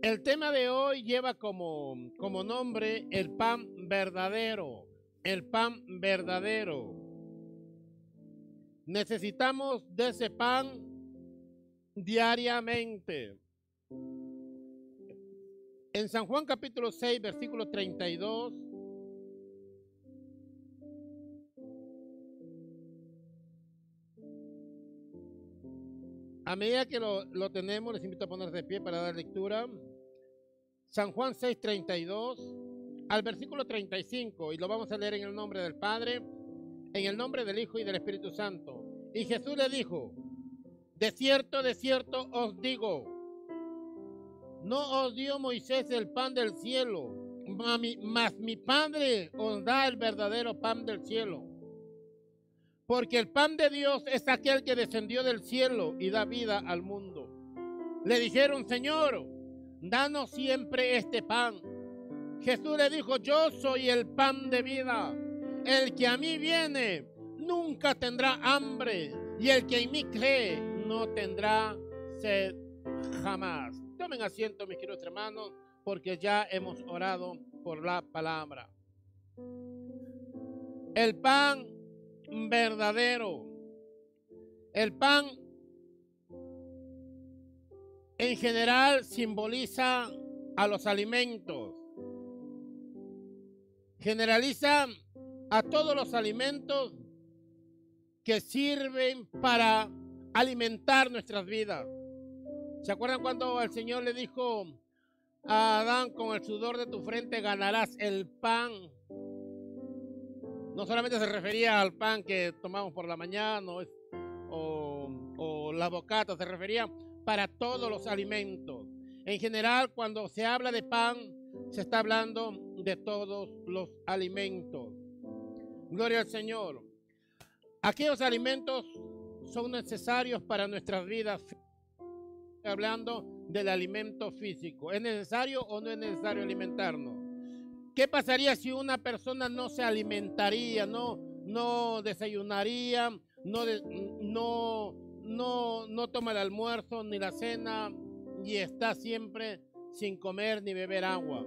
El tema de hoy lleva como, como nombre el pan verdadero, el pan verdadero. Necesitamos de ese pan diariamente. En San Juan capítulo 6, versículo 32. A medida que lo, lo, tenemos, les invito a ponerse de pie para dar lectura. San Juan 6, 32 al versículo 35, y lo vamos a leer en el nombre del Padre, en el nombre del Hijo y del Espíritu Santo. Y Jesús le dijo, de cierto, de cierto os digo, no os dio Moisés el pan del cielo, mas mi Padre os da el verdadero pan del cielo. Porque el pan de Dios es aquel que descendió del cielo y da vida al mundo. Le dijeron, Señor, danos siempre este pan. Jesús le dijo, yo soy el pan de vida. El que a mí viene nunca tendrá hambre y el que en mí cree no tendrá sed jamás. Tomen asiento, mis queridos hermanos, porque ya hemos orado por la palabra. El pan verdadero. El pan en general simboliza a los alimentos. Generaliza a todos los alimentos que sirven para alimentar nuestras vidas. ¿Se acuerdan cuando el Señor le dijo a Adán, con el sudor de tu frente ganarás el pan? No solamente se refería al pan que tomamos por la mañana o, o la bocata, se refería para todos los alimentos. En general, cuando se habla de pan, se está hablando de todos los alimentos. Gloria al Señor. Aquellos alimentos son necesarios para nuestras vidas. Hablando del alimento físico. ¿Es necesario o no es necesario alimentarnos? ¿Qué pasaría si una persona no se alimentaría, no, no desayunaría, no, no, no, no toma el almuerzo ni la cena y está siempre sin comer ni beber agua?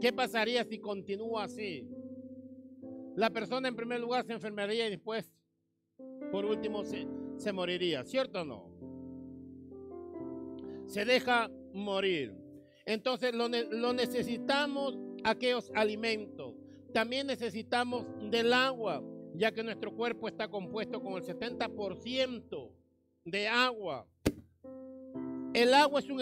¿Qué pasaría si continúa así? La persona en primer lugar se enfermaría y después, por último, se, se moriría, ¿cierto o no? Se deja morir. Entonces lo, lo necesitamos aquellos alimentos. También necesitamos del agua, ya que nuestro cuerpo está compuesto con el 70% de agua. El agua es un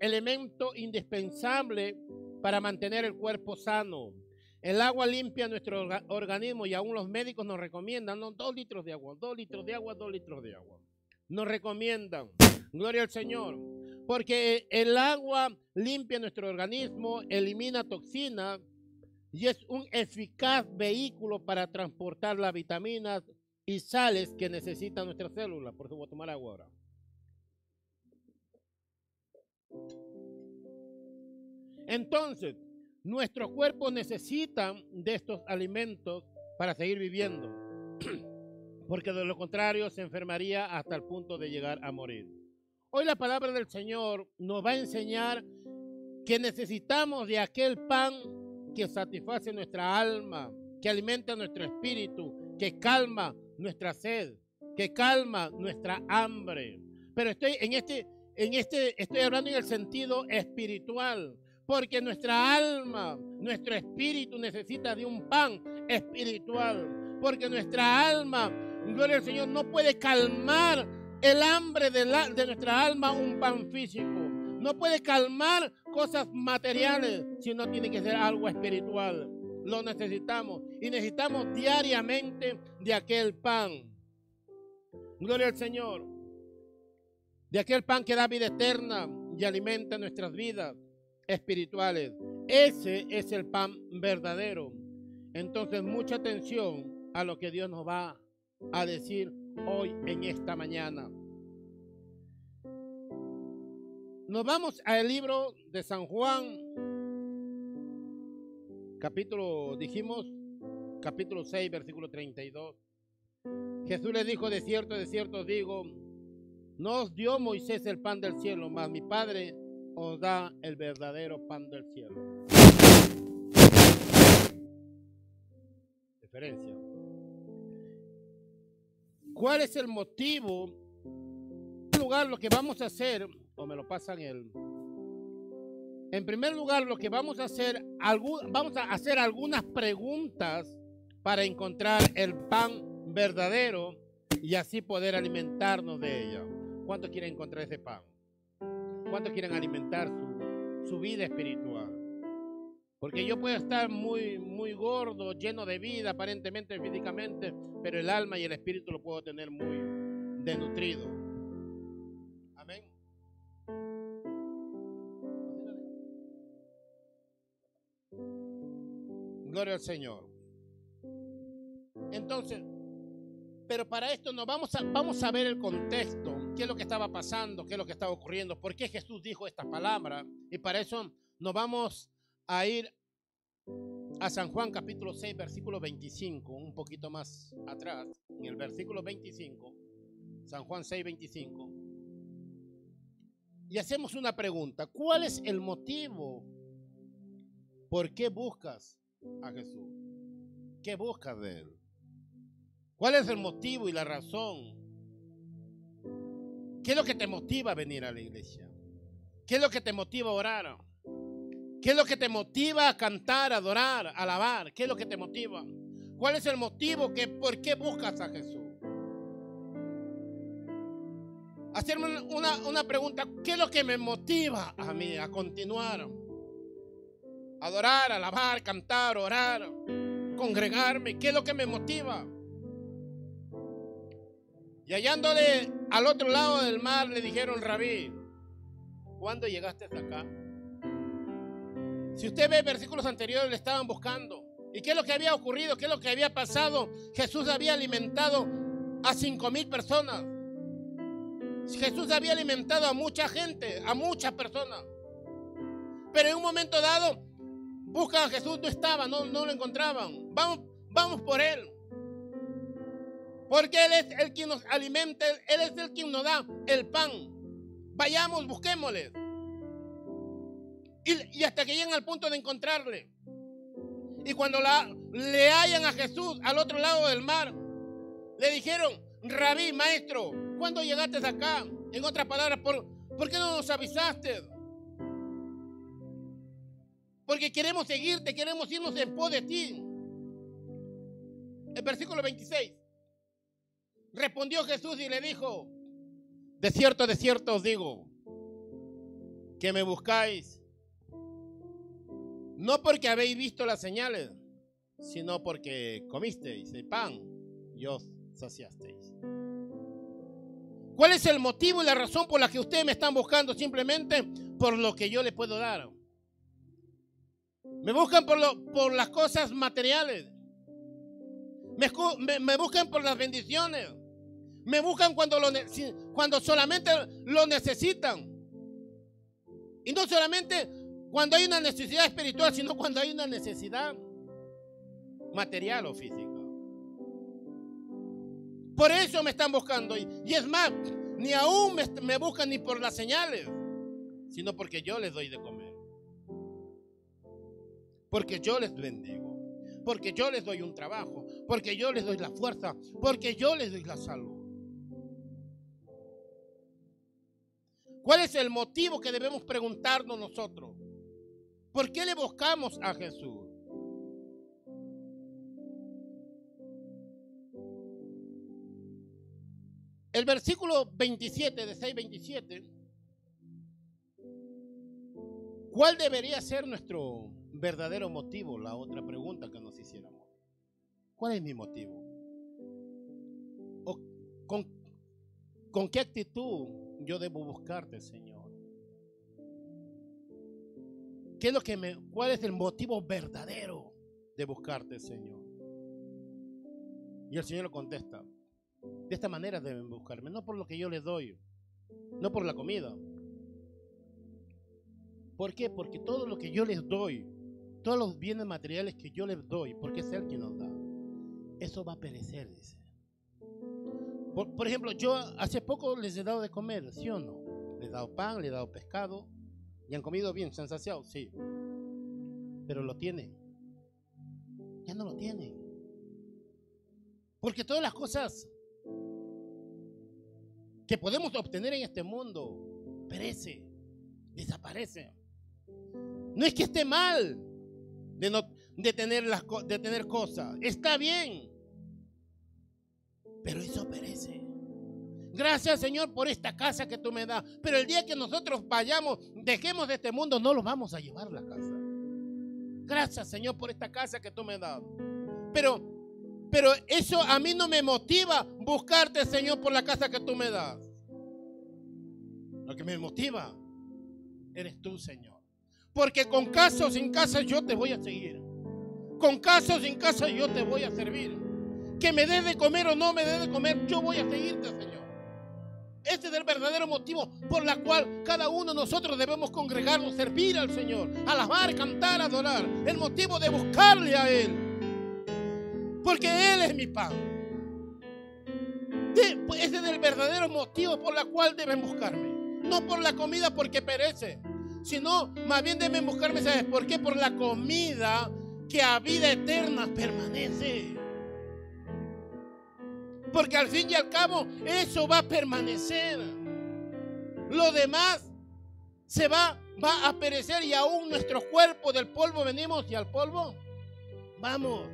elemento indispensable para mantener el cuerpo sano. El agua limpia nuestro organismo y aún los médicos nos recomiendan dos litros de agua, dos litros de agua, dos litros de agua. Nos recomiendan, gloria al Señor, porque el agua limpia nuestro organismo, elimina toxinas y es un eficaz vehículo para transportar las vitaminas y sales que necesitan nuestras células. Por eso voy a tomar agua ahora. Entonces, nuestros cuerpos necesitan de estos alimentos para seguir viviendo, porque de lo contrario se enfermaría hasta el punto de llegar a morir. Hoy la palabra del Señor nos va a enseñar que necesitamos de aquel pan que satisface nuestra alma, que alimenta nuestro espíritu, que calma nuestra sed, que calma nuestra hambre. Pero estoy en este, en este, estoy hablando en el sentido espiritual. Porque nuestra alma, nuestro espíritu necesita de un pan espiritual. Porque nuestra alma, gloria al Señor, no puede calmar el hambre de, la, de nuestra alma un pan físico. No puede calmar cosas materiales, sino tiene que ser algo espiritual. Lo necesitamos y necesitamos diariamente de aquel pan. Gloria al Señor. De aquel pan que da vida eterna y alimenta nuestras vidas espirituales. Ese es el pan verdadero. Entonces, mucha atención a lo que Dios nos va a decir hoy en esta mañana. Nos vamos al libro de San Juan, capítulo, dijimos, capítulo 6, versículo 32. Jesús le dijo, de cierto, de cierto digo, no os dio Moisés el pan del cielo, mas mi Padre os da el verdadero pan del cielo. Diferencia. ¿Cuál es el motivo? En primer lugar, lo que vamos a hacer, o me lo pasan el. En primer lugar, lo que vamos a hacer, vamos a hacer algunas preguntas para encontrar el pan verdadero y así poder alimentarnos de ella. ¿Cuántos quieren encontrar ese pan? ¿Cuántos quieren alimentar su, su vida espiritual? Porque yo puedo estar muy, muy gordo, lleno de vida, aparentemente físicamente, pero el alma y el espíritu lo puedo tener muy desnutrido. Amén. Gloria al Señor. Entonces, pero para esto nos vamos a, vamos a ver el contexto, qué es lo que estaba pasando, qué es lo que estaba ocurriendo, por qué Jesús dijo estas palabras. Y para eso nos vamos a ir a San Juan capítulo 6, versículo 25, un poquito más atrás, en el versículo 25, San Juan 6, 25. Y hacemos una pregunta, ¿cuál es el motivo? ¿Por qué buscas a Jesús? ¿Qué buscas de Él? ¿Cuál es el motivo y la razón? ¿Qué es lo que te motiva a venir a la iglesia? ¿Qué es lo que te motiva a orar? ¿Qué es lo que te motiva a cantar, adorar, alabar? ¿Qué es lo que te motiva? ¿Cuál es el motivo que por qué buscas a Jesús? Hacerme una, una pregunta, ¿qué es lo que me motiva a mí a continuar? Adorar, alabar, cantar, orar, congregarme, ¿qué es lo que me motiva? Y hallándole al otro lado del mar le dijeron, Rabí, ¿cuándo llegaste hasta acá? Si usted ve versículos anteriores, le estaban buscando. ¿Y qué es lo que había ocurrido? ¿Qué es lo que había pasado? Jesús había alimentado a cinco mil personas. Jesús había alimentado a mucha gente, a muchas personas. Pero en un momento dado, buscan a Jesús, no estaba, no, no lo encontraban. Vamos, vamos por Él. Porque Él es el quien nos alimenta, Él es el quien nos da el pan. Vayamos, busquémosle. Y, hasta que lleguen al punto de encontrarle. Y cuando le hallan a Jesús al otro lado del mar, le dijeron, rabí, maestro, ¿cuándo llegaste acá? En otras palabras, ¿por, ¿por qué no nos avisaste? Porque queremos seguirte, queremos irnos en pos de ti. El versículo 26. Respondió Jesús y le dijo, de cierto, de cierto os digo, que me buscáis no porque habéis visto las señales, sino porque comisteis el pan y os saciasteis. ¿Cuál es el motivo y la razón por la que ustedes me están buscando? Simplemente por lo que yo les puedo dar. Me buscan por, lo, por las cosas materiales. Me, buscan por las bendiciones. Me buscan cuando, lo, cuando solamente lo necesitan. Y no solamente cuando hay una necesidad espiritual, sino cuando hay una necesidad material o física. Por eso me están buscando. Y, es más, ni aún me, buscan ni por las señales, sino porque yo les doy de comer. Porque yo les bendigo. Porque yo les doy un trabajo. Porque yo les doy la fuerza. Porque yo les doy la salud. ¿Cuál es el motivo que debemos preguntarnos nosotros? ¿Por qué le buscamos a Jesús? El versículo 27 de 6:27, ¿cuál debería ser nuestro verdadero motivo? La otra pregunta que nos hiciéramos. ¿Cuál es mi motivo? con, ¿Con qué actitud yo debo buscarte, Señor? ¿Qué es lo que me, ¿Cuál es el motivo verdadero de buscarte, Señor? Y el Señor lo contesta. De esta manera deben buscarme, no por lo que yo les doy, no por la comida. ¿Por qué? Porque todo lo que yo les doy, todos los bienes materiales que yo les doy, porque es Él quien nos da, eso va a perecer, dice. Por, por, ejemplo, yo hace poco les he dado de comer, ¿sí o no? Les he dado pan, les he dado pescado, ¿Y han comido bien? ¿Se han saciado? Sí. Pero lo tienen. Ya no lo tienen. Porque todas las cosas que podemos obtener en este mundo perece, desaparece. No es que esté mal de, no, de, tener, las, de tener cosas. Está bien. Pero eso perece. Gracias Señor por esta casa que tú me das. Pero el día que nosotros vayamos, dejemos de este mundo, no lo vamos a llevar a la casa. Gracias Señor por esta casa que tú me das. Pero, pero eso a mí no me motiva buscarte Señor por la casa que tú me das. Lo que me motiva eres tú Señor. Porque con casa o sin casa yo te voy a seguir. Con casa o sin casa yo te voy a servir. Que me dé de comer o no me dé de comer, yo voy a seguirte Señor. Este es el verdadero motivo por la cual cada uno de nosotros debemos congregarnos, servir al Señor, alabar, cantar, adorar. El motivo de buscarle a Él. Porque Él es mi pan. Pues, ese es el verdadero motivo por la cual deben buscarme. No por la comida porque perece, sino más bien deben buscarme, ¿sabes por qué? Por la comida que a vida eterna permanece. Porque al fin y al cabo eso va a permanecer. Lo demás se va, va a perecer y aún nuestro cuerpo del polvo venimos y al polvo vamos.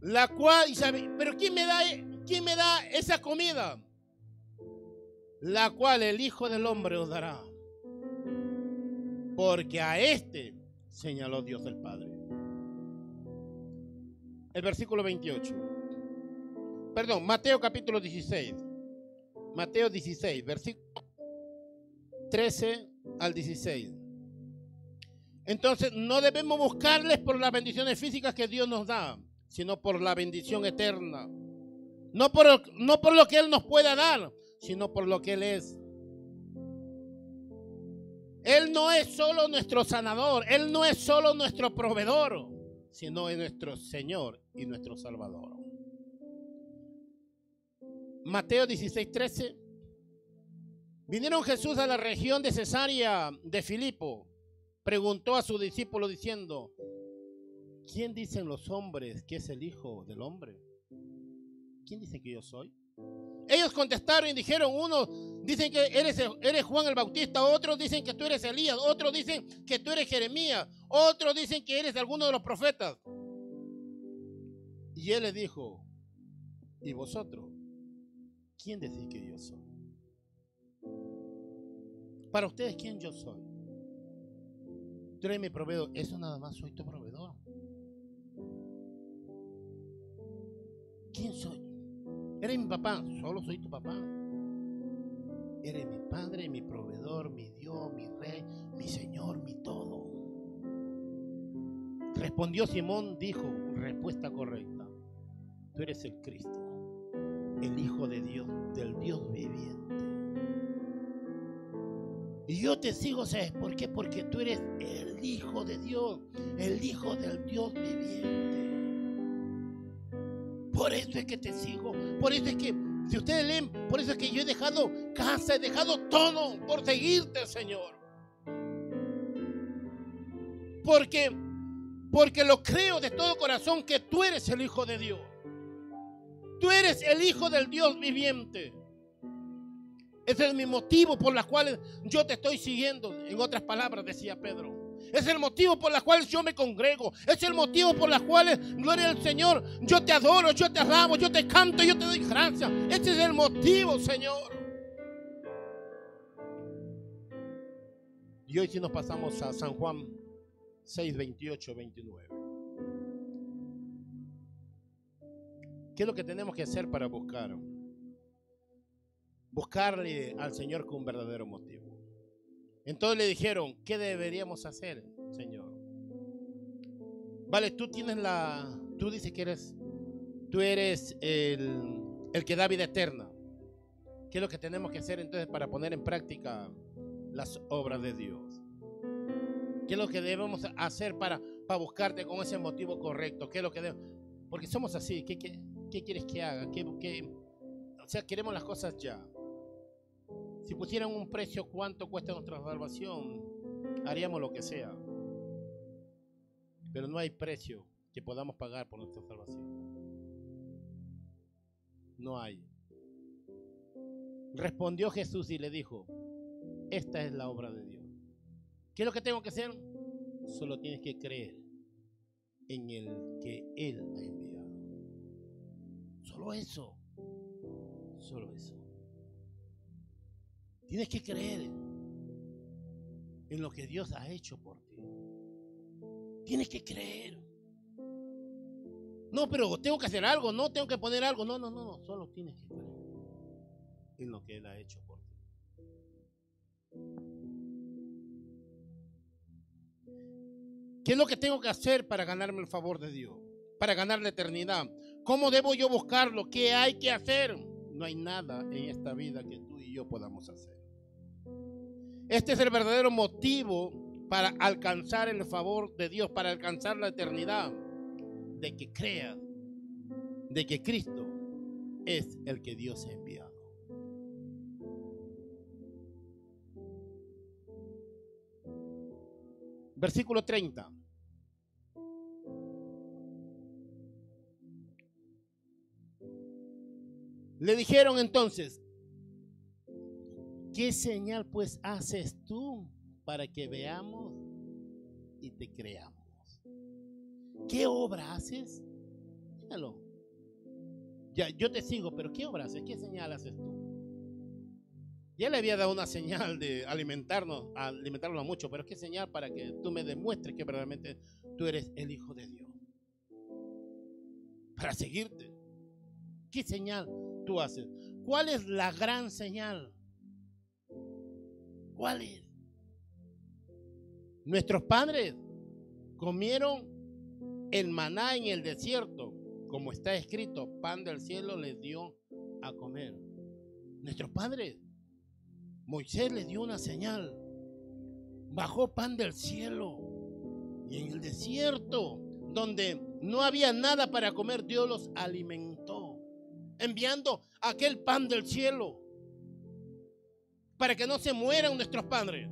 La cual, pero ¿quién me da, quién me da esa comida? La cual el Hijo del Hombre os dará. Porque a este señaló Dios el Padre. El versículo 28 perdón, Mateo capítulo 16. Mateo 16, versículo 13 al 16. Entonces, no debemos buscarles por las bendiciones físicas que Dios nos da, sino por la bendición eterna. No por, no por lo que Él nos pueda dar, sino por lo que Él es. Él no es solo nuestro sanador, Él no es solo nuestro proveedor, sino es nuestro Señor y nuestro Salvador. Mateo 16, 13. Vinieron Jesús a la región de Cesarea de Filipo. Preguntó a su discípulo diciendo, ¿quién dicen los hombres que es el Hijo del Hombre? ¿Quién dice que yo soy? Ellos contestaron y dijeron, unos dicen que eres, eres Juan el Bautista, otros dicen que tú eres Elías, otros dicen que tú eres Jeremías, otros dicen que eres alguno de los profetas. Y él le dijo, ¿y vosotros? ¿Quién decís que yo soy? Para ustedes, ¿quién yo soy? Tú eres mi proveedor. Eso nada más soy tu proveedor. ¿Quién soy? Eres mi papá. Solo soy tu papá. Eres mi padre, mi proveedor, mi Dios, mi rey, mi Señor, mi todo. Respondió Simón, dijo, respuesta correcta. Tú eres el Cristo el Hijo de Dios, del Dios viviente. Y yo te sigo, ¿sabes por qué? Porque tú eres el Hijo de Dios, el Hijo del Dios viviente. Por eso es que te sigo, por eso es que, si ustedes leen, por eso es que yo he dejado casa, he dejado todo por seguirte, Señor. Porque, porque lo creo de todo corazón que tú eres el Hijo de Dios. Tú eres el Hijo del Dios viviente. Ese es mi motivo por el cual yo te estoy siguiendo. En otras palabras, decía Pedro. Es el motivo por el cual yo me congrego. Es el motivo por el cual, gloria al Señor, yo te adoro, yo te alabo, yo te canto, yo te doy gracias. Ese es el motivo, Señor. Y hoy si nos pasamos a San Juan 6, 28, 29. ¿Qué es lo que tenemos que hacer para buscar? Buscarle al Señor con un verdadero motivo. Entonces le dijeron, ¿qué deberíamos hacer, Señor? Vale, tú tienes la, tú dices que eres, tú eres el, el que da vida eterna. ¿Qué es lo que tenemos que hacer entonces para poner en práctica las obras de Dios? ¿Qué es lo que debemos hacer para, para buscarte con ese motivo correcto? ¿Qué es lo que debemos? Porque somos así. ¿Qué, qué, ¿Qué quieres que haga? ¿Qué, o sea, queremos las cosas ya. Si pusieran un precio cuánto cuesta nuestra salvación, haríamos lo que sea. Pero no hay precio que podamos pagar por nuestra salvación. No hay. Respondió Jesús y le dijo, esta es la obra de Dios. ¿Qué es lo que tengo que hacer? Solo tienes que creer en el que Él ha enviado. Solo eso. Solo eso. Tienes que creer en lo que Dios ha hecho por ti. Tienes que creer. No, pero tengo que hacer algo, no tengo que poner algo. No, no, no, no. Solo tienes que creer en lo que Él ha hecho por ti. ¿Qué es lo que tengo que hacer para ganarme el favor de Dios? Para ganar la eternidad. ¿Cómo debo yo buscarlo? ¿Qué hay que hacer? No hay nada en esta vida que tú y yo podamos hacer. Este es el verdadero motivo para alcanzar el favor de Dios, para alcanzar la eternidad. De que creas de que Cristo es el que Dios ha enviado. Versículo 30. Le dijeron entonces, ¿qué señal pues haces tú para que veamos y te creamos? ¿Qué obra haces? Dígalo. Ya, yo te sigo, pero ¿qué obra haces? ¿Qué señal haces tú? Ya le había dado una señal de alimentarnos, alimentarnos mucho, pero ¿qué señal para que tú me demuestres que verdaderamente tú eres el Hijo de Dios? Para seguirte. ¿Qué señal tú haces? ¿Cuál es la gran señal? ¿Cuál es? Nuestros padres comieron el maná en el desierto, como está escrito, pan del cielo les dio a comer. Nuestros padres Moisés le dio una señal. Bajó pan del cielo. Y en el desierto, donde no había nada para comer, Dios los alimentó. Enviando aquel pan del cielo. Para que no se mueran nuestros padres.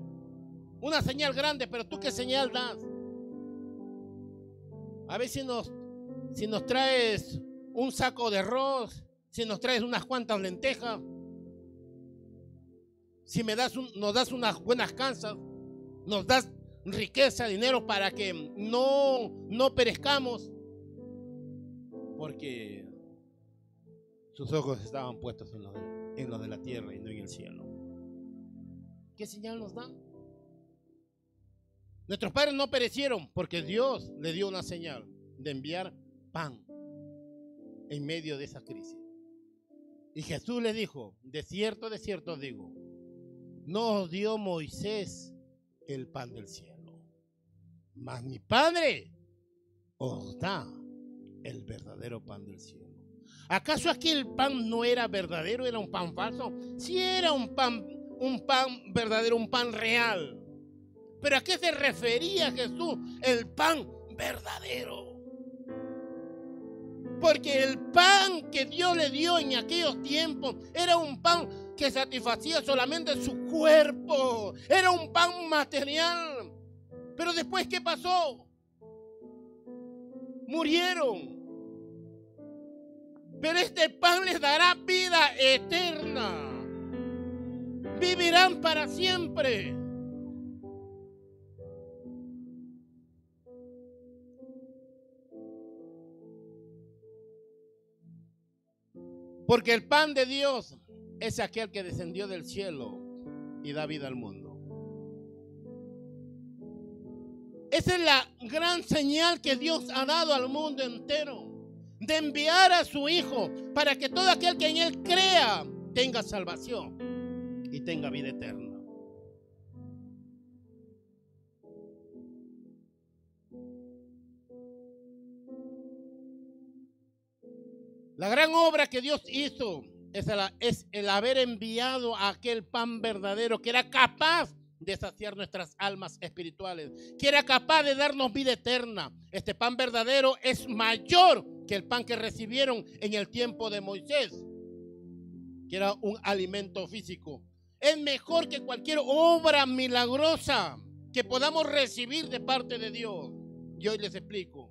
Una señal grande, pero tú qué señal das. A ver si nos, si nos traes un saco de arroz, si nos traes unas cuantas lentejas, si me das nos das unas buenas casas, nos das riqueza, dinero para que no, no perezcamos, porque sus ojos estaban puestos en lo, de, en lo de la tierra y no en el cielo. ¿Qué señal nos dan? Nuestros padres no perecieron porque Dios le dio una señal de enviar pan en medio de esa crisis. Y Jesús le dijo, de cierto, de cierto digo, no dio Moisés el pan del cielo, mas mi Padre os da el verdadero pan del cielo. ¿Acaso aquí el pan no era verdadero, era un pan falso? Si era un pan, un pan verdadero, un pan real. Pero ¿a qué se refería Jesús el pan verdadero? Porque el pan que Dios le dio en aquellos tiempos era un pan que satisfacía solamente su cuerpo. Era un pan material. Pero después, ¿qué pasó? Murieron. Pero este pan les dará vida eterna. Vivirán para siempre. Porque el pan de Dios es aquel que descendió del cielo y da vida al mundo. Esa es la gran señal que Dios ha dado al mundo entero. De enviar a su Hijo para que todo aquel que en Él crea tenga salvación y tenga vida eterna. La gran obra que Dios hizo es el, haber enviado a aquel pan verdadero que era capaz de saciar nuestras almas espirituales, que era capaz de darnos vida eterna. Este pan verdadero es mayor que el pan que recibieron en el tiempo de Moisés, que era un alimento físico. es mejor que cualquier obra milagrosa que podamos recibir de parte de Dios. Y hoy les explico.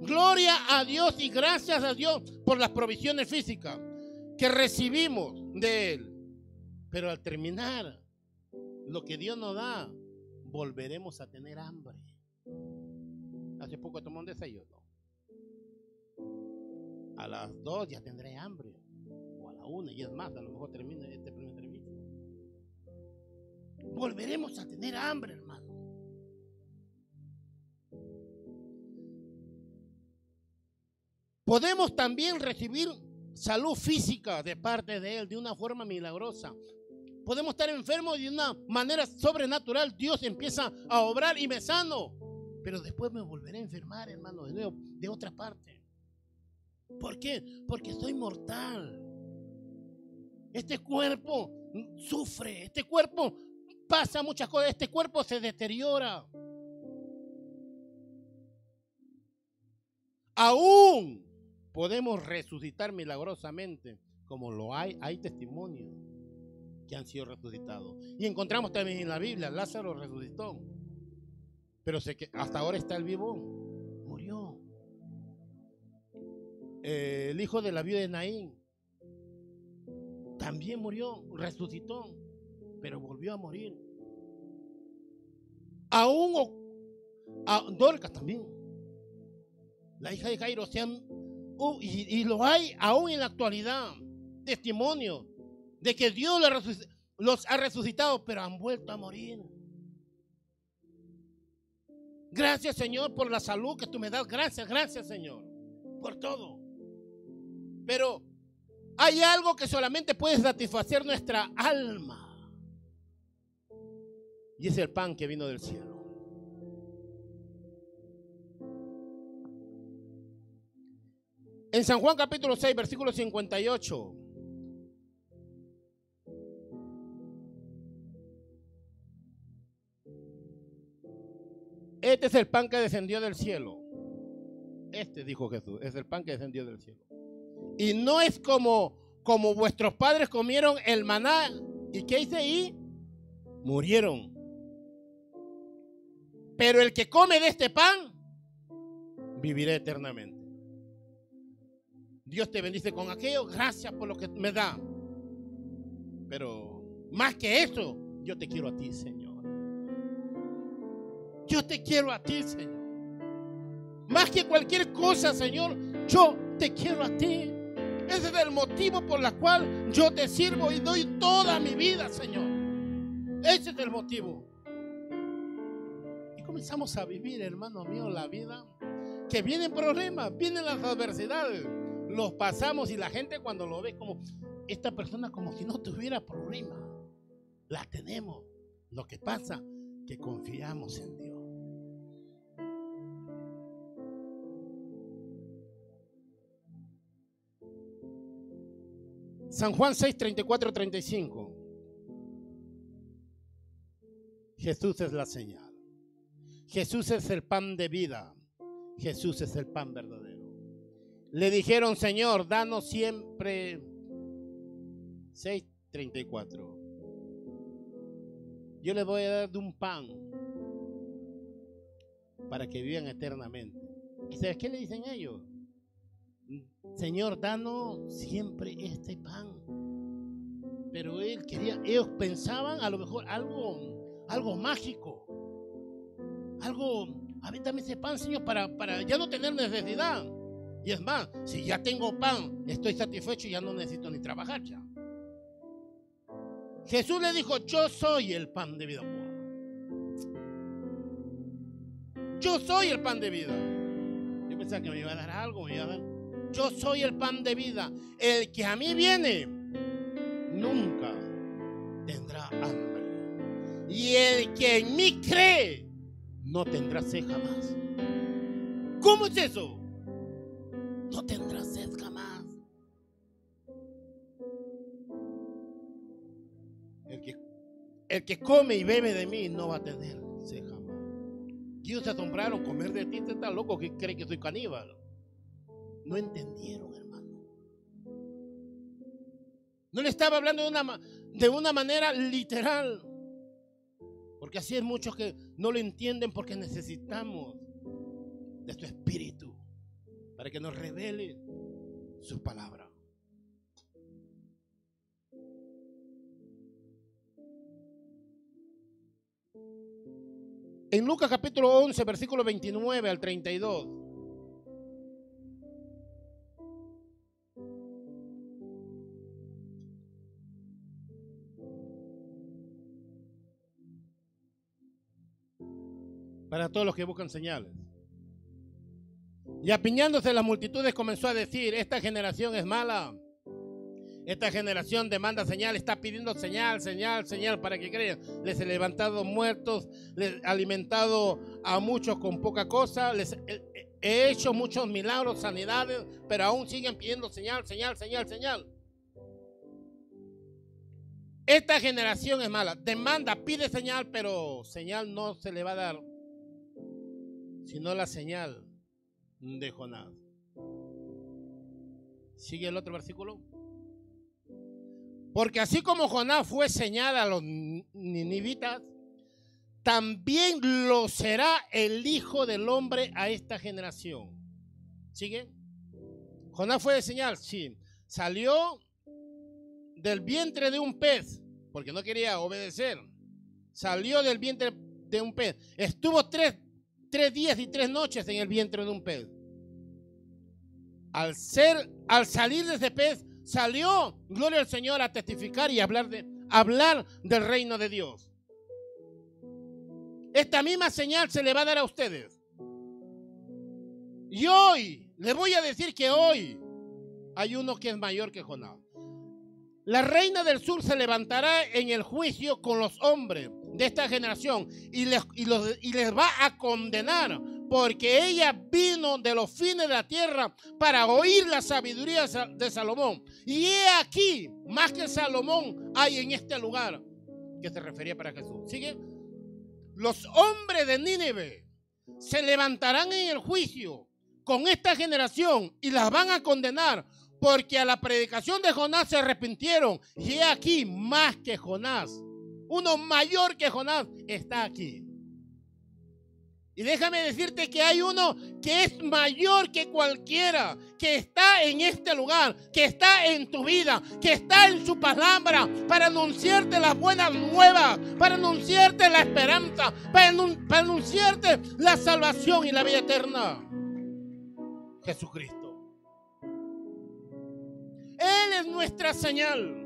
Gloria a Dios y gracias a Dios por las provisiones físicas que recibimos de Él. Pero al terminar lo que Dios nos da, volveremos a tener hambre. Hace poco tomé un desayuno. A las dos ya tendré hambre. O a la una, y es más, a lo mejor termine este primer entrevista. Volveremos a tener hambre, hermano. Podemos también recibir salud física de parte de Él de una forma milagrosa. Podemos estar enfermos y de una manera sobrenatural Dios empieza a obrar y me sano. Pero después me volveré a enfermar, hermano, de nuevo, de otra parte. ¿Por qué? Porque soy mortal. Este cuerpo sufre, este cuerpo pasa muchas cosas, este cuerpo se deteriora. Aún podemos resucitar milagrosamente, como lo hay, hay testimonios que han sido resucitados. Y encontramos también en la Biblia, Lázaro resucitó. Pero sé que hasta ahora está el vivo, murió. Eh, el hijo de la viuda de Naín también murió, resucitó, pero volvió a morir. Aún a Dorcas también, la hija de Jairo, se han Uh, y, lo hay aún en la actualidad. Testimonio de que Dios los ha resucitado, pero han vuelto a morir. Gracias Señor por la salud que tú me das. Gracias, gracias Señor. Por todo. Pero hay algo que solamente puede satisfacer nuestra alma. Y es el pan que vino del cielo. En San Juan capítulo 6, versículo 58. Este es el pan que descendió del cielo. Este, dijo Jesús, es el pan que descendió del cielo. Y no es como, como vuestros padres comieron el maná. ¿Y qué hice ahí? Murieron. Pero el que come de este pan, vivirá eternamente. Dios te bendice con aquello, gracias por lo que me da. Pero más que eso, yo te quiero a ti, Señor. Yo te quiero a ti, Señor. Más que cualquier cosa, Señor, yo te quiero a ti. Ese es el motivo por el cual yo te sirvo y doy toda mi vida, Señor. Ese es el motivo. Y comenzamos a vivir, hermano mío, la vida. Que vienen problemas, vienen las adversidades los pasamos y la gente cuando lo ve como esta persona como si no tuviera problema. La tenemos. Lo que pasa que confiamos en Dios. San Juan 6, 34, 35. Jesús es la señal. Jesús es el pan de vida. Jesús es el pan verdadero. Le dijeron, Señor, danos siempre 6.34. Yo les voy a dar de un pan para que vivan eternamente. ¿Y sabes qué le dicen ellos? Señor, danos siempre este pan. Pero él quería, ellos pensaban a lo mejor algo, algo mágico. Algo, a ver, dame ese pan, Señor, para, para ya no tener necesidad. Y es más, si ya tengo pan, estoy satisfecho y ya no necesito ni trabajar ya. Jesús le dijo, yo soy el pan de vida. Yo soy el pan de vida. Yo pensaba que me iba a dar algo, me iba a dar. Yo soy el pan de vida. El que a mí viene, nunca tendrá hambre. Y el que en mí cree, no tendrá sed jamás. ¿Cómo es eso? no tendrás sed jamás. El que, el que come y bebe de mí no va a tener sed jamás. Ellos se asombraron comer de ti, está loco que cree que soy caníbal. No entendieron, hermano. No le estaba hablando de una, de una manera literal. Porque así hay muchos que no lo entienden porque necesitamos de tu espíritu para que nos revele su palabra. En Lucas capítulo 11, versículo 29 al 32. Para todos los que buscan señales. Y apiñándose las multitudes comenzó a decir, esta generación es mala. Esta generación demanda señal, está pidiendo señal, señal, señal para que crean. Les he levantado muertos, les he alimentado a muchos con poca cosa, les he hecho muchos milagros, sanidades, pero aún siguen pidiendo señal, señal, señal, señal. Esta generación es mala, demanda, pide señal, pero señal no se le va a dar, sino la señal de Jonás. Sigue el otro versículo. Porque así como Jonás fue señal a los ninivitas, también lo será el Hijo del Hombre a esta generación. ¿Sigue? Jonás fue de señal, sí. Salió del vientre de un pez, porque no quería obedecer. Salió del vientre de un pez. Estuvo tres, tres días y tres noches en el vientre de un pez. Al, ser, al salir de ese pez, salió, gloria al Señor, a testificar y hablar, de, hablar del reino de Dios. Esta misma señal se le va a dar a ustedes. Y hoy, les voy a decir que hoy hay uno que es mayor que Jonás. La reina del sur se levantará en el juicio con los hombres de esta generación y les, y les va a condenar porque ella vino de los fines de la tierra para oír la sabiduría de Salomón. Y he aquí, más que Salomón hay en este lugar, que se refería para Jesús. ¿Sigue? Los hombres de Nínive se levantarán en el juicio con esta generación y las van a condenar porque a la predicación de Jonás se arrepintieron. Y he aquí, más que Jonás, uno mayor que Jonás está aquí. Y déjame decirte que hay uno que es mayor que cualquiera, que está en este lugar, que está en tu vida, que está en su palabra para anunciarte las buenas nuevas, para anunciarte la esperanza, para, anunciarte la salvación y la vida eterna. Jesucristo. Él es nuestra señal.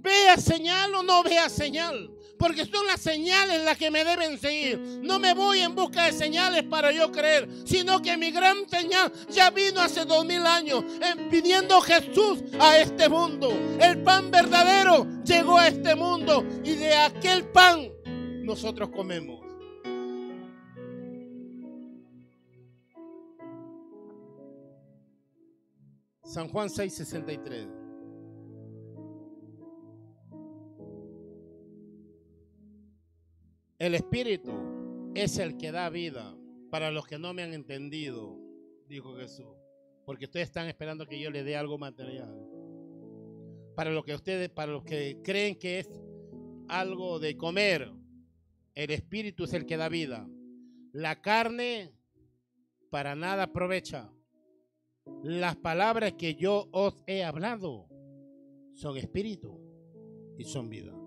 Vea señal o no vea señal porque son las señales las que me deben seguir. No me voy en busca de señales para yo creer, sino que mi gran señal ya vino hace dos mil años, pidiendo Jesús a este mundo. El pan verdadero llegó a este mundo y de aquel pan nosotros comemos. San Juan 6:63. El Espíritu es el que da vida para los que no me han entendido, dijo Jesús. Porque ustedes están esperando que yo les dé algo material. Para los que ustedes, para los que creen que es algo de comer, el Espíritu es el que da vida. La carne para nada aprovecha. Las palabras que yo os he hablado son espíritu y son vida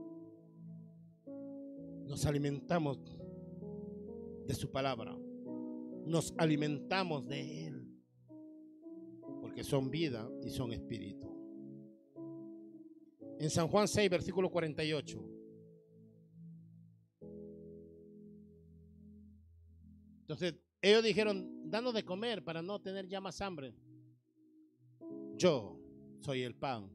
nos alimentamos de su palabra. Nos alimentamos de Él. Porque son vida y son espíritu. En San Juan 6, versículo 48. Entonces, ellos dijeron, danos de comer para no tener ya más hambre. Yo soy el pan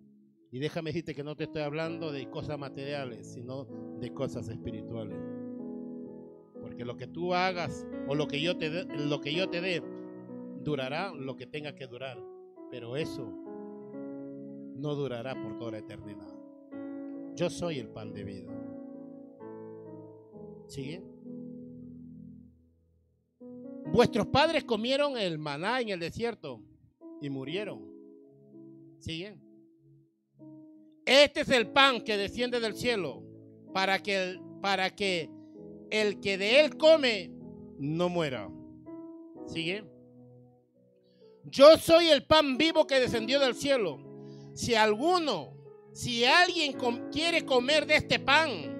y déjame decirte que no te estoy hablando de cosas materiales, sino de cosas espirituales. Porque lo que tú hagas o lo que yo te lo que yo te dé durará lo que tenga que durar, pero eso no durará por toda la eternidad. Yo soy el pan de vida. ¿Sigue? Vuestros padres comieron el maná en el desierto y murieron. ¿Siguen? Este es el pan que desciende del cielo para que, el, para que el que de él come no muera. ¿Sigue? Yo soy el pan vivo que descendió del cielo. Si alguno, si alguien quiere comer de este pan,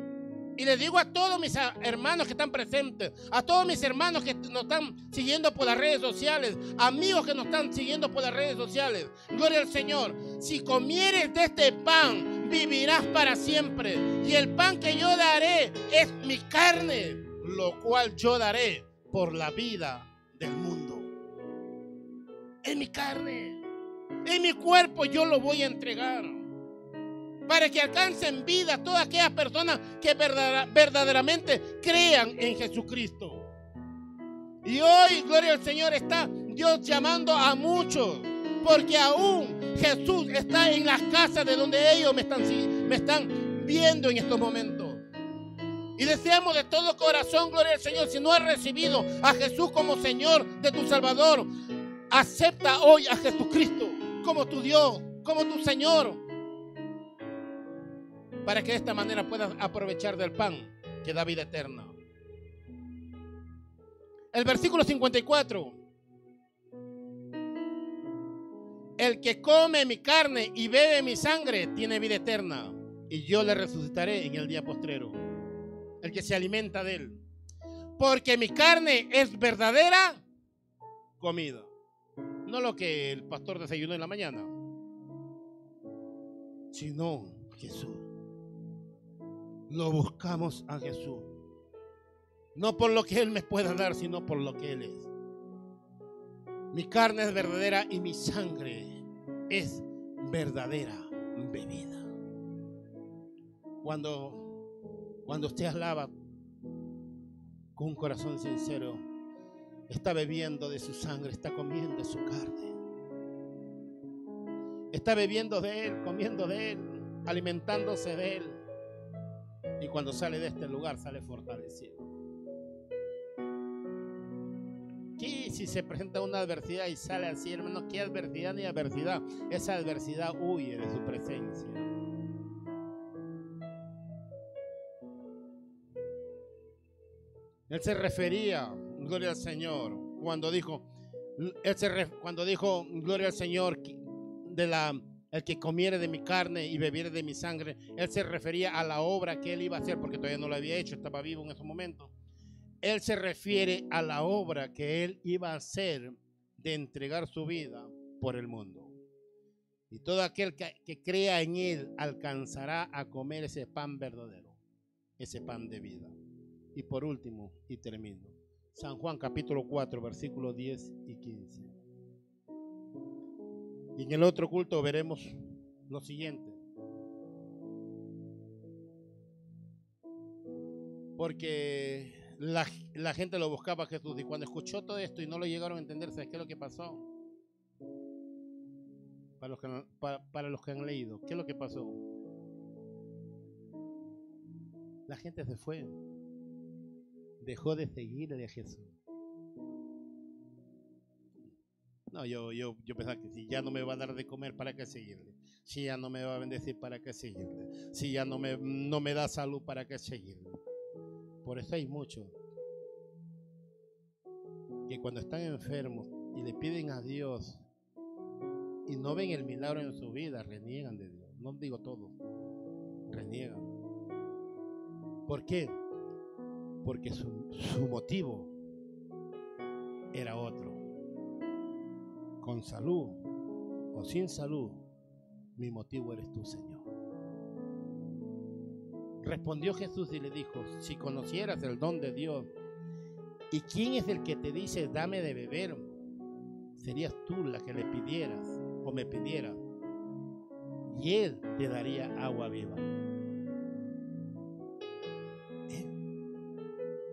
y le digo a todos mis hermanos que están presentes, a todos mis hermanos que nos están siguiendo por las redes sociales, amigos que nos están siguiendo por las redes sociales, gloria al Señor, si comieres de este pan, vivirás para siempre. Y el pan que yo daré es mi carne, lo cual yo daré por la vida del mundo. Es mi carne, es mi cuerpo, yo lo voy a entregar para que alcancen vida todas aquellas personas que verdaderamente crean en Jesucristo. Y hoy, gloria al Señor, está Dios llamando a muchos, porque aún Jesús está en las casas de donde ellos me están, me están viendo en estos momentos. Y deseamos de todo corazón, gloria al Señor, si no has recibido a Jesús como Señor de tu Salvador, acepta hoy a Jesucristo como tu Dios, como tu Señor para que de esta manera puedas aprovechar del pan que da vida eterna. El versículo 54. El que come mi carne y bebe mi sangre tiene vida eterna, y yo le resucitaré en el día postrero. El que se alimenta de él. Porque mi carne es verdadera comida. No lo que el pastor desayunó en la mañana, sino Jesús lo buscamos a Jesús. No por lo que Él me pueda dar, sino por lo que Él es. Mi carne es verdadera y mi sangre es verdadera bebida. Cuando, cuando usted alaba con un corazón sincero, está bebiendo de su sangre, está comiendo de su carne. Está bebiendo de Él, comiendo de Él, alimentándose de Él. Y cuando sale de este lugar sale fortalecido. ¿Qué si se presenta una adversidad y sale así, hermano? ¿Qué adversidad ni adversidad? Esa adversidad huye de su presencia. Él se refería, gloria al Señor, cuando dijo, él se, cuando dijo, gloria al Señor, de la el que comiere de mi carne y bebiere de mi sangre, él se refería a la obra que él iba a hacer, porque todavía no lo había hecho, estaba vivo en ese momento. Él se refiere a la obra que él iba a hacer de entregar su vida por el mundo. Y todo aquel que, que crea en él alcanzará a comer ese pan verdadero, ese pan de vida. Y por último, y termino, San Juan capítulo 4, versículos 10 y 15. Y en el otro culto veremos lo siguiente. Porque la, gente lo buscaba a Jesús y cuando escuchó todo esto y no lo llegaron a entender, ¿sabes qué es lo que pasó? Para los, que, para los que han leído, ¿qué es lo que pasó? La gente se fue, dejó de seguir a Jesús. No, yo, yo, yo pensaba que si ya no me va a dar de comer, ¿para qué seguirle? Si ya no me va a bendecir, ¿para qué seguirle? Si ya no me, no me da salud, ¿para qué seguirle? Por eso hay muchos que cuando están enfermos y le piden a Dios y no ven el milagro en su vida, reniegan de Dios. No digo todo, reniegan. ¿Por qué? Porque su, su motivo era otro con salud o sin salud, mi motivo eres tú, Señor. Respondió Jesús y le dijo, si conocieras el don de Dios, ¿y quién es el que te dice, dame de beber? Serías tú la que le pidieras o me pidieras, y Él te daría agua viva.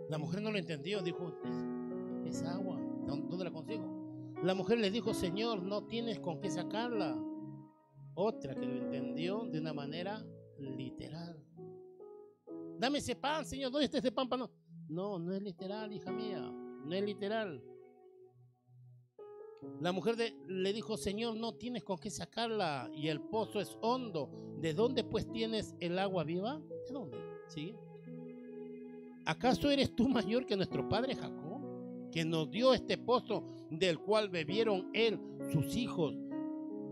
La mujer no lo entendió, dijo, es, agua. La mujer le dijo, Señor, no tienes con qué sacarla. Otra que lo entendió de una manera literal. Dame ese pan, Señor. ¿Dónde está ese pan? No, no, no es literal, hija mía. No es literal. La mujer le dijo, Señor, no tienes con qué sacarla y el pozo es hondo. ¿De dónde pues tienes el agua viva? ¿De dónde? ¿Sí? ¿Acaso eres tú mayor que nuestro padre Jacob, que nos dio este pozo del cual bebieron él, sus hijos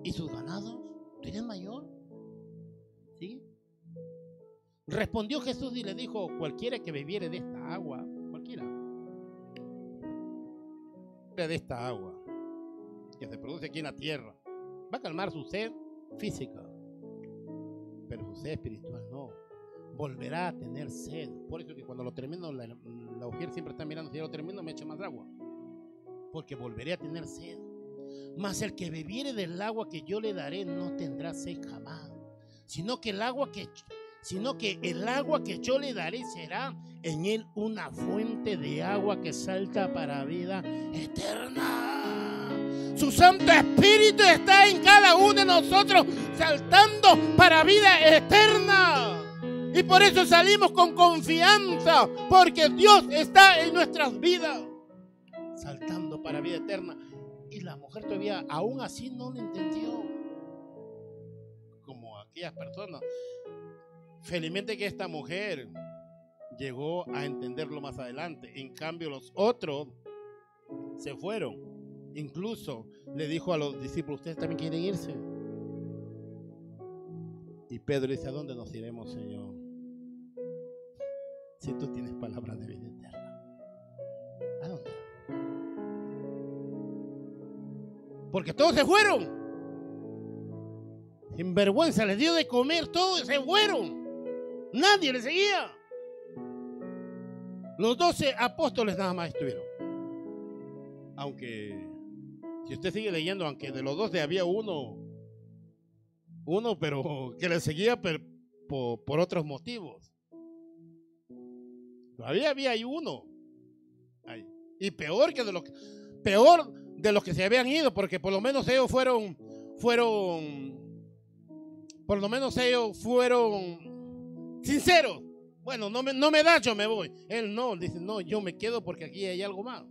y sus ganados? ¿Tú eres mayor? ¿Sí? Respondió Jesús y le dijo, cualquiera que bebiere de esta agua, cualquiera, de esta agua que se produce aquí en la tierra, va a calmar su sed física, pero su sed espiritual no. Volverá a tener sed. Por eso que cuando lo termino, la, la siempre está mirando, si lo termino, me echa más agua. Porque volveré a tener sed. Mas el que bebiere del agua que yo le daré no tendrá sed jamás, sino que el agua que sino que el agua que yo le daré será en él una fuente de agua que salta para vida eterna. Su Santo Espíritu está en cada uno de nosotros, saltando para vida eterna. Y por eso salimos con confianza, porque Dios está en nuestras vidas, saltando para vida eterna. Y la mujer todavía, aún así, no lo entendió. Como aquellas personas Felizmente que esta mujer llegó a entenderlo más adelante. En cambio, los otros se fueron. Incluso le dijo a los discípulos, ustedes también quieren irse. Y Pedro dice, ¿a dónde nos iremos, Señor? Si tú tienes palabras de vida eterna. ¿A dónde? Porque todos se fueron. Sin vergüenza les dio de comer, todos se fueron. Nadie le seguía. Los doce apóstoles nada más estuvieron. Aunque, si usted sigue leyendo, aunque de los doce había uno, uno, pero que le seguía por, otros motivos. Todavía había ahí uno. Y peor que de los peor de los que se habían ido, porque por lo menos ellos fueron, fueron, por lo menos ellos fueron Sincero. Bueno, no me, no me da, yo me voy. Él no, dice, no, yo me quedo porque aquí hay algo más.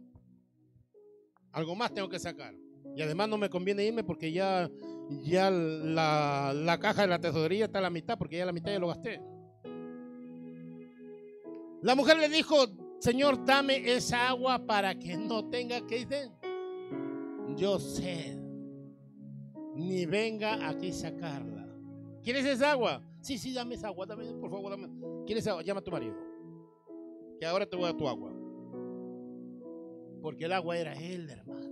Algo más tengo que sacar. Y además no me conviene irme porque ya, ya la, la caja de la tesorería está a la mitad, porque ya la mitad ya lo gasté. La mujer le dijo, Señor, dame esa agua para que no tenga que ir. Yo sé, ni venga aquí sacarla. ¿Quieres esa agua? Sí, sí, dame esa agua, dame, por favor, dame. ¿Quieres agua? Llama a tu marido. Que ahora te voy a tu agua. Porque el agua era él, hermano.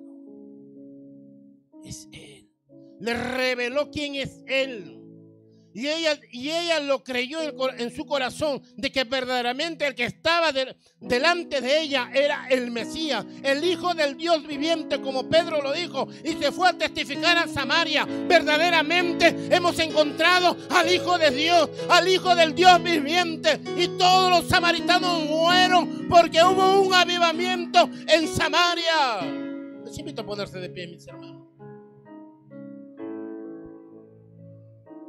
Es él. Le reveló quién es él. Y ella, y ella lo creyó en, su corazón de que verdaderamente el que estaba delante de ella era el Mesías, el Hijo del Dios viviente, como Pedro lo dijo, y se fue a testificar a Samaria. Verdaderamente hemos encontrado al Hijo de Dios, al Hijo del Dios viviente, y todos los samaritanos mueron porque hubo un avivamiento en Samaria. Les invito a ponerse de pie, mis hermanos.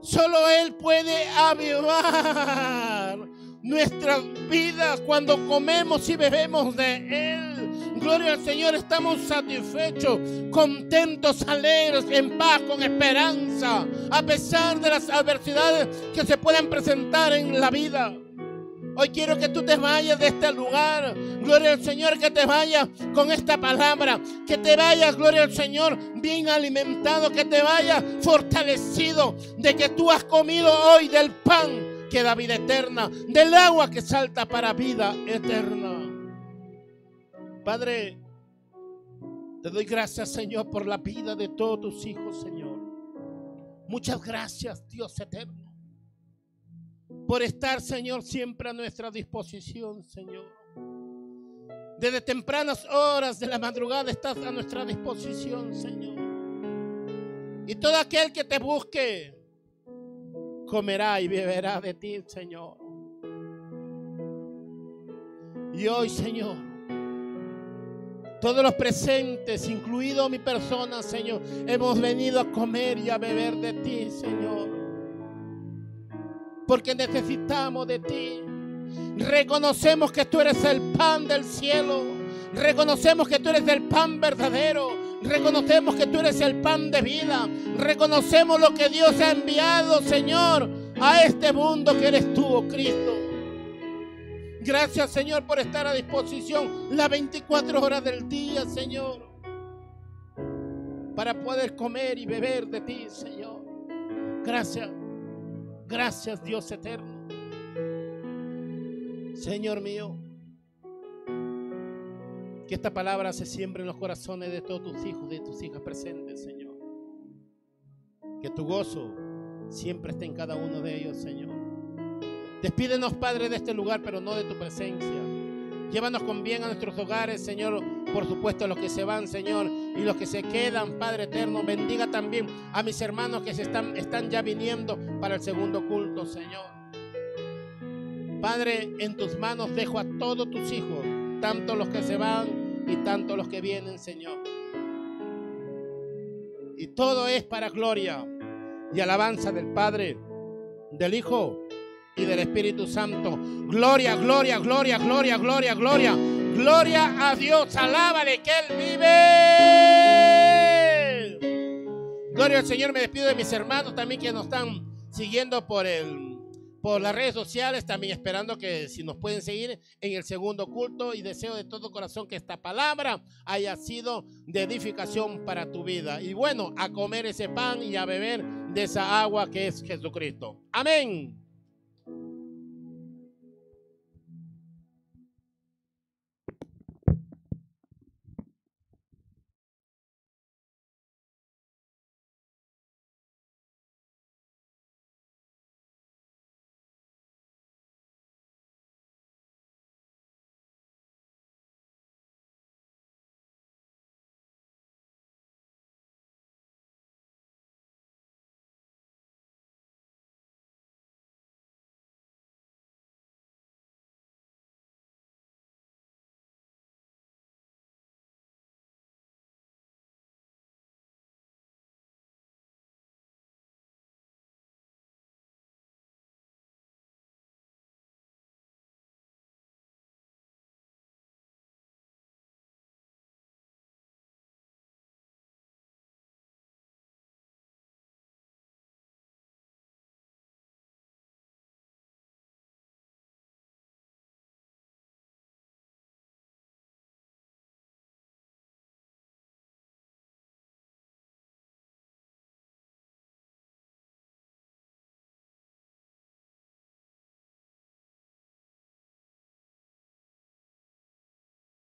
Solo Él puede avivar nuestras vidas cuando comemos y bebemos de Él. Gloria al Señor, estamos satisfechos, contentos, alegres, en paz, con esperanza, a pesar de las adversidades que se puedan presentar en la vida. Hoy quiero que tú te vayas de este lugar. Gloria al Señor, que te vayas con esta palabra. Que te vayas, gloria al Señor, bien alimentado. Que te vayas fortalecido de que tú has comido hoy del pan que da vida eterna. Del agua que salta para vida eterna. Padre, te doy gracias, Señor, por la vida de todos tus hijos, Señor. Muchas gracias, Dios eterno por estar, Señor, siempre a nuestra disposición, Señor. Desde tempranas horas de la madrugada estás a nuestra disposición, Señor. Y todo aquel que te busque comerá y beberá de ti, Señor. Y hoy, Señor, todos los presentes, incluido mi persona, Señor, hemos venido a comer y a beber de ti, Señor porque necesitamos de ti. Reconocemos que tú eres el pan del cielo. Reconocemos que tú eres el pan verdadero. Reconocemos que tú eres el pan de vida. Reconocemos lo que Dios ha enviado, Señor, a este mundo que eres tú, oh Cristo. Gracias, Señor, por estar a disposición las 24 horas del día, Señor. Para poder comer y beber de ti, Señor. Gracias. Gracias, Dios eterno. Señor mío. Que esta palabra se siembre en los corazones de todos tus hijos, de tus hijas presentes, Señor. Que tu gozo siempre esté en cada uno de ellos, Señor. Despídenos, Padre, de este lugar, pero no de tu presencia. Llévanos con bien a nuestros hogares, Señor. Por supuesto, los que se van, Señor, y los que se quedan, Padre eterno. Bendiga también a mis hermanos que se están, están ya viniendo para el segundo culto, Señor. Padre, en tus manos dejo a todos tus hijos, tanto los que se van y tanto los que vienen, Señor. Y todo es para gloria y alabanza del Padre, del Hijo y del Espíritu Santo. Gloria, gloria, gloria, gloria, gloria, gloria. Gloria a Dios, alábale que Él vive. Gloria al Señor, me despido de mis hermanos también que nos están siguiendo por el por las redes sociales, también esperando que si nos pueden seguir en el segundo culto y deseo de todo corazón que esta palabra haya sido de edificación para tu vida. Y bueno, a comer ese pan y a beber de esa agua que es Jesucristo. Amén.